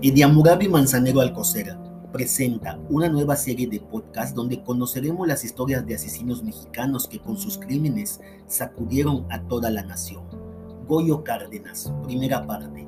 Ediamurabi Manzanero Alcocera presenta una nueva serie de podcasts donde conoceremos las historias de asesinos mexicanos que con sus crímenes sacudieron a toda la nación. Goyo Cárdenas, primera parte.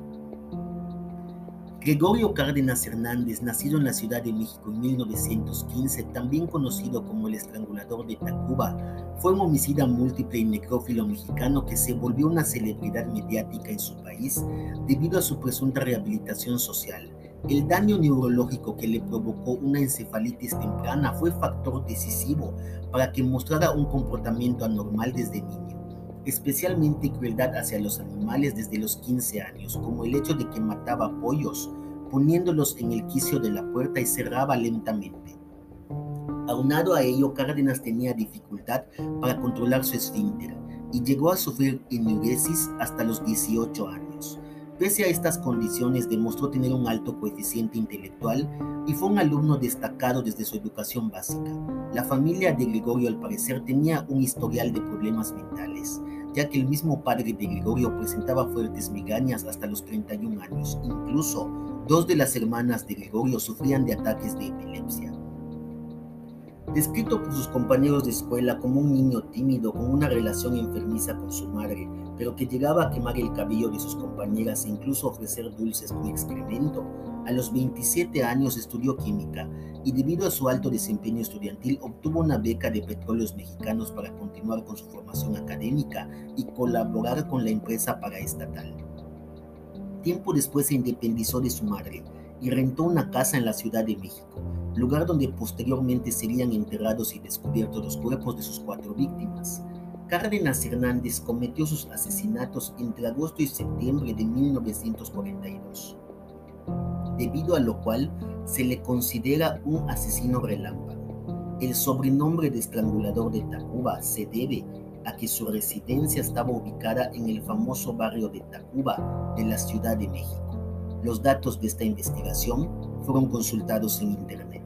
Gregorio Cárdenas Hernández, nacido en la Ciudad de México en 1915, también conocido como el estrangulador de Tacuba, fue un homicida múltiple y necrófilo mexicano que se volvió una celebridad mediática en su país debido a su presunta rehabilitación social. El daño neurológico que le provocó una encefalitis temprana fue factor decisivo para que mostrara un comportamiento anormal desde niño especialmente crueldad hacia los animales desde los 15 años, como el hecho de que mataba pollos, poniéndolos en el quicio de la puerta y cerraba lentamente. Aunado a ello, Cárdenas tenía dificultad para controlar su esfínter y llegó a sufrir enuresis hasta los 18 años. Pese a estas condiciones, demostró tener un alto coeficiente intelectual y fue un alumno destacado desde su educación básica. La familia de Gregorio, al parecer, tenía un historial de problemas mentales ya que el mismo padre de Gregorio presentaba fuertes migrañas hasta los 31 años. Incluso dos de las hermanas de Gregorio sufrían de ataques de epilepsia. Descrito por sus compañeros de escuela como un niño tímido con una relación enfermiza con su madre, pero que llegaba a quemar el cabello de sus compañeras e incluso ofrecer dulces con excremento, a los 27 años estudió química y debido a su alto desempeño estudiantil obtuvo una beca de petróleos mexicanos para continuar con su formación académica y colaborar con la empresa paraestatal. Tiempo después se independizó de su madre y rentó una casa en la Ciudad de México, lugar donde posteriormente serían enterrados y descubiertos los cuerpos de sus cuatro víctimas. Cárdenas Hernández cometió sus asesinatos entre agosto y septiembre de 1942, debido a lo cual se le considera un asesino relámpago. El sobrenombre de estrangulador de Tacuba se debe a que su residencia estaba ubicada en el famoso barrio de Tacuba de la Ciudad de México. Los datos de esta investigación fueron consultados en Internet.